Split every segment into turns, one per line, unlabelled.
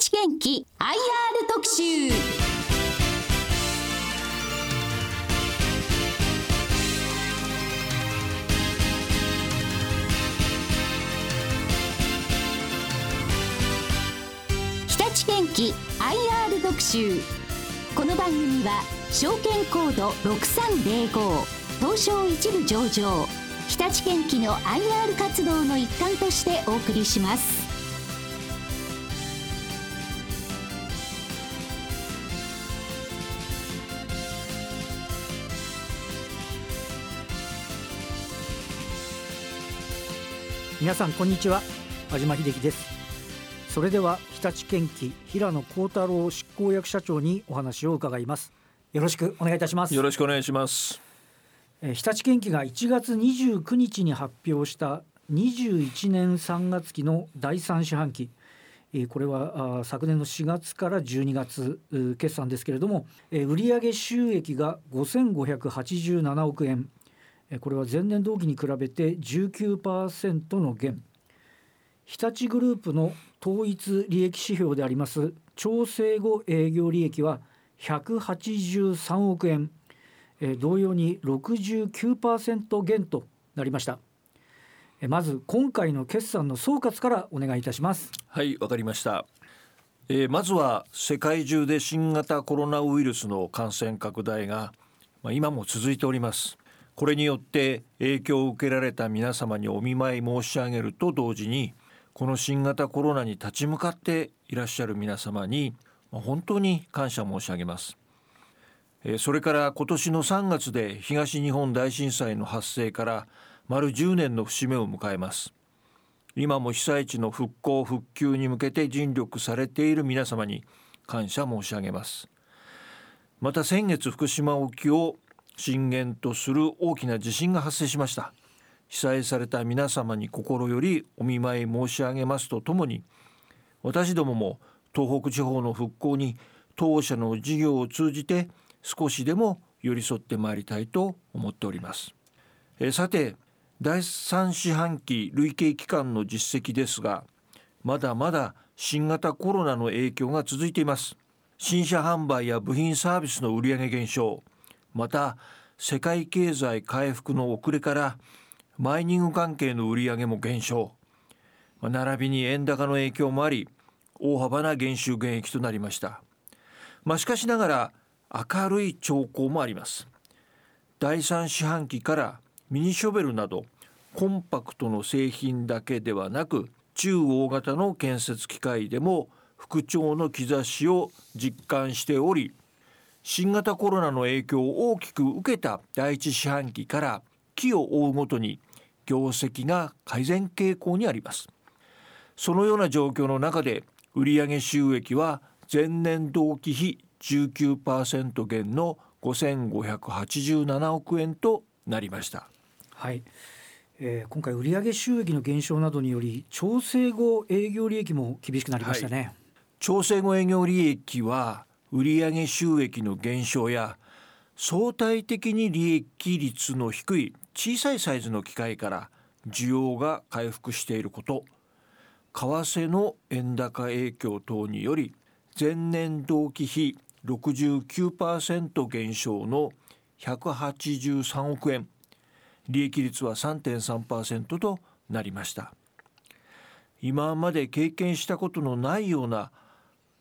立元気 IR 特集。日立元気 IR 特集。この番組は証券コード6305東証一部上場。日立元気の IR 活動の一環としてお送りします。
皆さんこんにちは。和島秀樹です。それでは日立建機平野幸太郎執行役社長にお話を伺います。よろしくお願いいたします。
よろしくお願いします。
えー日立建機が1月29日に発表した21年3月期の第3四半期。えーこれは昨年の4月から12月決算ですけれども、えー売上収益が5587億円。えーこれは前年同期に比べて19%の減日立グループの統一利益指標であります調整後営業利益は183億円同様に69%減となりましたまず今回の決算の総括からお願いいたします
はい、わかりました。えーまずは世界中で新型コロナウイルスの感染拡大が、まあ、今も続いております。これによって影響を受けられた皆様にお見舞い申し上げると同時にこの新型コロナに立ち向かっていらっしゃる皆様に本当に感謝申し上げます。それから今年の3月で東日本大震災の発生から丸10年の節目を迎えます。今も被災地の復興復旧に向けて尽力されている皆様に感謝申し上げますまた先月福島沖を震源とする大きな地震が発生しました。被災された皆様に心よりお見舞い申し上げますとともに私どもも東北地方の復興に当社の事業を通じて少しでも寄り添ってまいりたいと思っております。えさて第3四半期累計期間の実績ですがまだまだ新型コロナの影響が続いています。新車販売や部品サービスの売上減少また世界経済回復の遅れからマイニング関係の売り上げも減少。並びに円高の影響もあり大幅な減収減益となりました。まあしかしながら明るい兆候もあります。第3四半期からミニショベルなどコンパクトの製品だけではなく中大型の建設機械でも復調の兆しを実感しており新型コロナの影響を大きく受けた第一四半期から期を追うごとに業績が改善傾向にあります。そのような状況の中で売上収益は前年同期比19%減の5587億円となりました。
はい、えー今回売上収益の減少などにより調整後営業利益も厳しくなりましたね、
調整後営業利益は売上収益の減少や相対的に利益率の低い小さいサイズの機械から需要が回復していること。為替の円高影響等により前年同期比69%減少の183億円。利益率は3.3%となりました。今まで経験したことのないような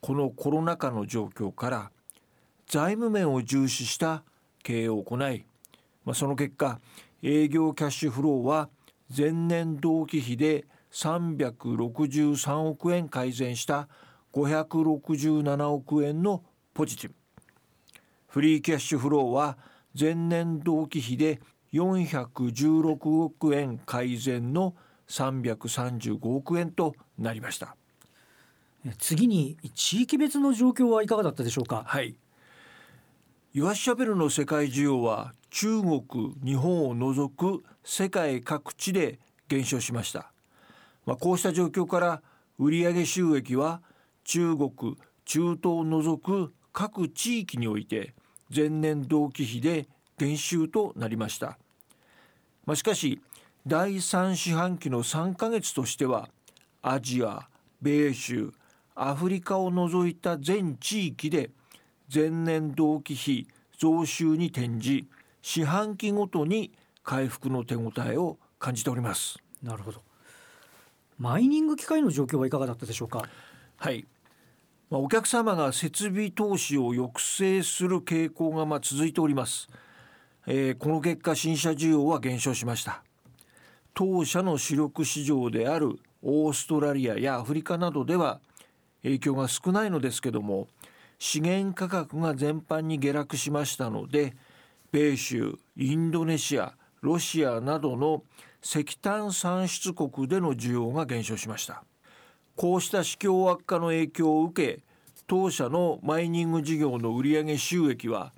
このコロナ禍の状況から財務面を重視した経営を行い、まあ、その結果営業キャッシュフローは前年同期比で363億円改善した567億円のポジティブ。フリーキャッシュフローは前年同期比で416億円改善の335億円となりました。
次に地域別の状況はいかがだったでしょうか？
はい。イワシシャベルの世界需要は中国日本を除く世界各地で減少しました、まあ、こうした状況から売上収益は中国中東を除く各地域において前年同期比で減収となりました、まあ、しかし第3四半期の3ヶ月としてはアジア米州アフリカを除いた全地域で前年同期比増収に転じ四半期ごとに回復の手応えを感じております。
なるほど。マイニング機械の状況はいかがだったでしょうか？
はい。まあ、お客様が設備投資を抑制する傾向がまあ続いております、えー、この結果新車需要は減少しました。当社の主力市場であるオーストラリアやアフリカなどでは影響が少ないのですけども資源価格が全般に下落しましたので米州インドネシアロシアなどの石炭産出国での需要が減少しました。こうした市況悪化の影響を受け当社のマイニング事業の売上収益は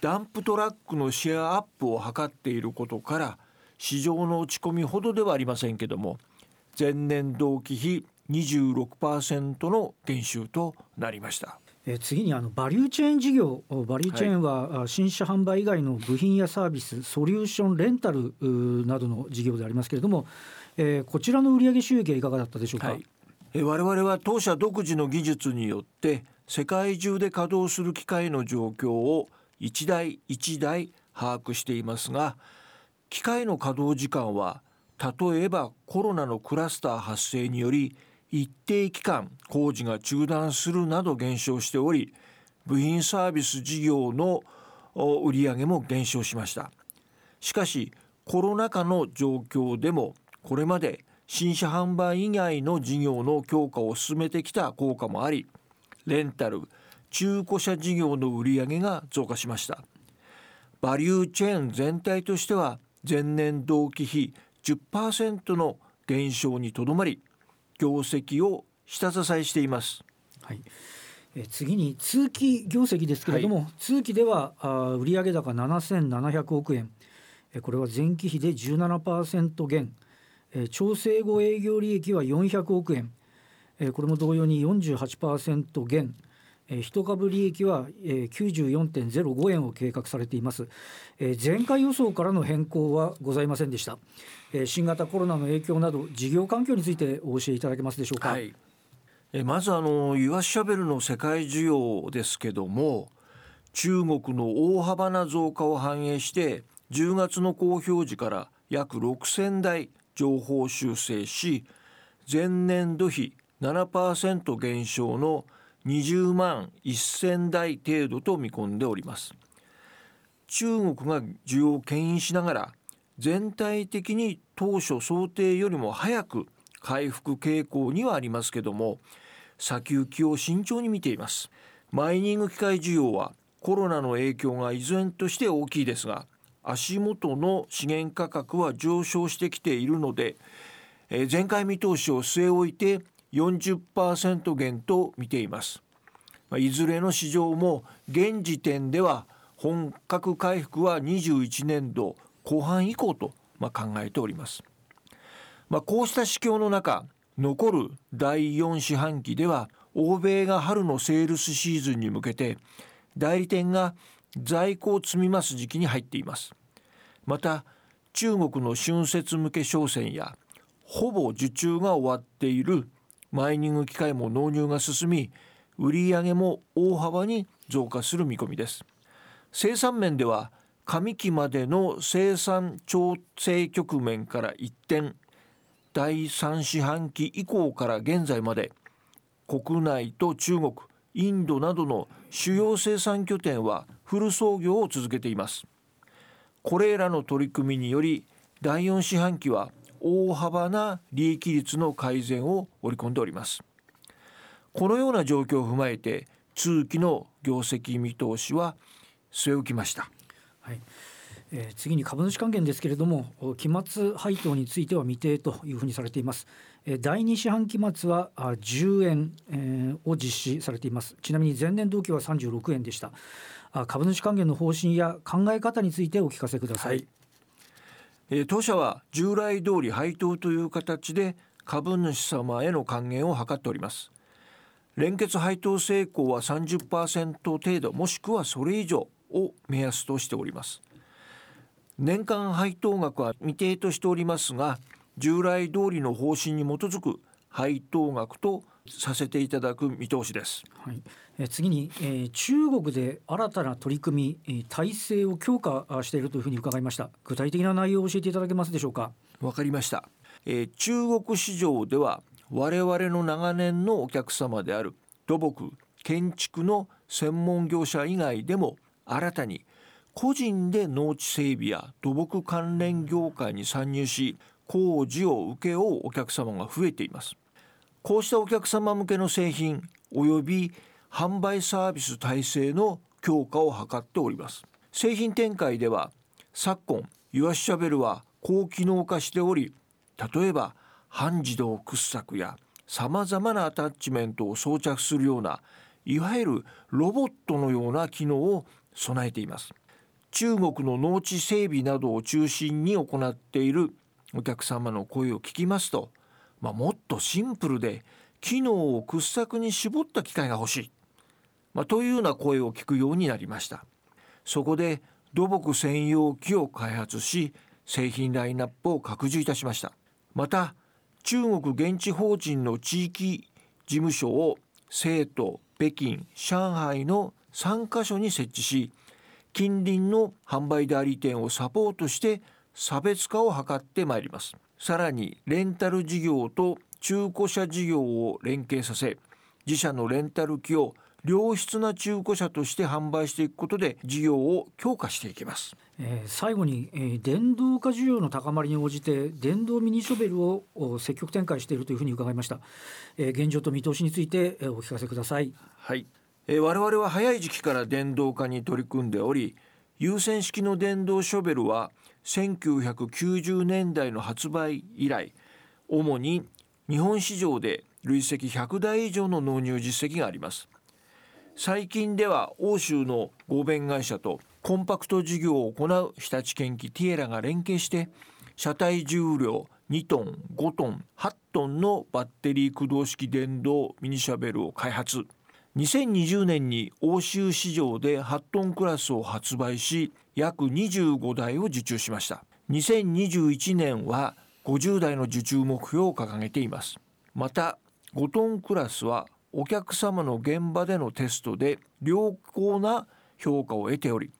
ダンプトラックのシェアアップを図っていることから市場の落ち込みほどではありませんけども前年同期比26%の減収となりました。
え次にあのバリューチェーン事業バリューチェーンは新車販売以外の部品やサービスソリューションレンタルなどの事業でありますけれども、えー、こちらの売上収益はいかがだったでしょうか、はい、
え我々は当社独自の技術によって世界中で稼働する機械の状況を一台一台把握していますが機械の稼働時間は例えばコロナのクラスター発生により一定期間工事が中断するなど減少しており部品サービス事業の売り上げも減少しました。しかしコロナ禍の状況でもこれまで新車販売以外の事業の強化を進めてきた効果もありレンタル中古車事業の売り上げが増加しました。バリューチェーン全体としては前年同期比10%の減少にとどまり業績を下支えしています。
はい。え次に通期業績ですけれども、はい、通期ではあ売上高7700億円、えこれは前期比で17%減、え調整後営業利益は400億円、えこれも同様に48%減。一株利益は94.05円を計画されています。前回予想からの変更はございませんでした。新型コロナの影響など事業環境についてお教えいただけますでしょうか、はい、
まずあのユアシャベルの世界需要ですけども中国の大幅な増加を反映して10月の公表時から約6000台情報修正し前年度比7%減少の20万1000台程度と見込んでおります。中国が需要を牽引しながら全体的に当初想定よりも早く回復傾向にはありますけども先行きを慎重に見ています。マイニング機械需要はコロナの影響が依然として大きいですが足元の資源価格は上昇してきているので前回見通しを据え置いて40%減と見ています。いずれの市場も現時点では本格回復は21年度後半以降と考えております、まあ、こうした市況の中残る第4四半期では欧米が春のセールスシーズンに向けて代理店が在庫を積み増す時期に入っています。また中国の春節向け商戦やほぼ受注が終わっているマイニング機械も納入が進み売上も大幅に増加する見込みです。生産面では上期までの生産調整局面から一転第3四半期以降から現在まで国内と中国インドなどの主要生産拠点はフル操業を続けています。これらの取り組みにより第4四半期は大幅な利益率の改善を織り込んでおります。このような状況を踏まえて通期の業績見通しは据え置きました、
はい。えー、次に株主還元ですけれども期末配当については未定というふうにされています、えー、第2四半期末はあ10円、えー、を実施されています。ちなみに前年同期は36円でした。あ株主還元の方針や考え方についてお聞かせください、はい。
え当社は従来通り配当という形で株主様への還元を図っております。連結配当成功は30%程度もしくはそれ以上を目安としております。年間配当額は未定としておりますが従来通りの方針に基づく配当額とさせていただく見通しです。
はい、えー次に、えー中国で新たな取り組み、えー体制を強化あしているというふうに伺いました。具体的な内容を教えていただけますでしょうか？
わかりました、えー中国市場では我々の長年のお客様である土木建築の専門業者以外でも新たに個人で農地整備や土木関連業界に参入し工事を請け負うお客様が増えていますこうしたお客様向けの製品及び販売サービス体制の強化を図っております。製品展開では昨今ユアシシャベルは高機能化しており例えば半自動掘削やさまざまなアタッチメントを装着するようないわゆるロボットのような機能を備えています。中国の農地整備などを中心に行っているお客様の声を聞きますと、まあ、もっとシンプルで機能を掘削に絞った機械が欲しい、まあ、というような声を聞くようになりました。そこで土木専用機を開発し製品ラインナップを拡充いたしました。また中国現地法人の地域事務所を成都北京上海の3カ所に設置し近隣の販売代理店をサポートして差別化を図ってまいります。さらにレンタル事業と中古車事業を連携させ自社のレンタル機を良質な中古車として販売していくことで事業を強化していきます。
えー最後に、えー電動化需要の高まりに応じて電動ミニショベルをお積極展開しているというふうに伺いました、えー現状と見通しについて、えーお聞かせください。
はい、えー我々は早い時期から電動化に取り組んでおり優先式の電動ショベルは1990年代の発売以来主に日本市場で累積100台以上の納入実績があります。最近では欧州の合弁会社とコンパクト事業を行う日立建機ティエラが連携して車体重量2トン5トン8トンのバッテリー駆動式電動ミニシャベルを開発。2020年に欧州市場で8トンクラスを発売し約25台を受注しました。2021年は50台の受注目標を掲げています。また5トンクラスはお客様の現場でのテストで良好な評価を得ており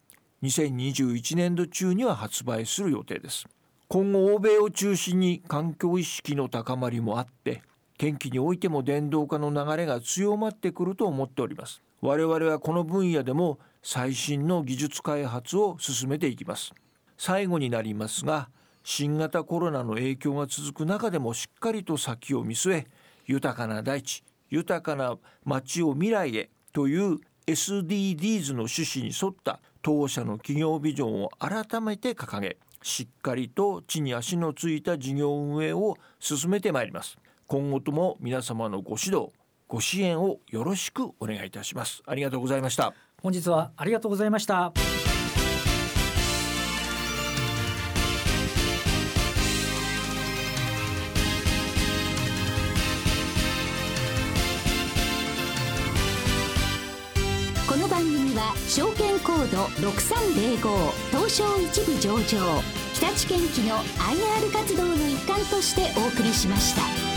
2021年度中には発売する予定です。今後欧米を中心に環境意識の高まりもあって天気においても電動化の流れが強まってくると思っております。我々はこの分野でも最新の技術開発を進めていきます。最後になりますが新型コロナの影響が続く中でもしっかりと先を見据え豊かな大地豊かな街を未来へという SDGs の趣旨に沿った当社の企業ビジョンを改めて掲げしっかりと地に足のついた事業運営を進めてまいります。今後とも皆様のご指導ご支援をよろしくお願いいたします。ありがとうございました。
本日はありがとうございました。
この番組は証券コード6305東証一部上場日立建機の IR 活動の一環としてお送りしました。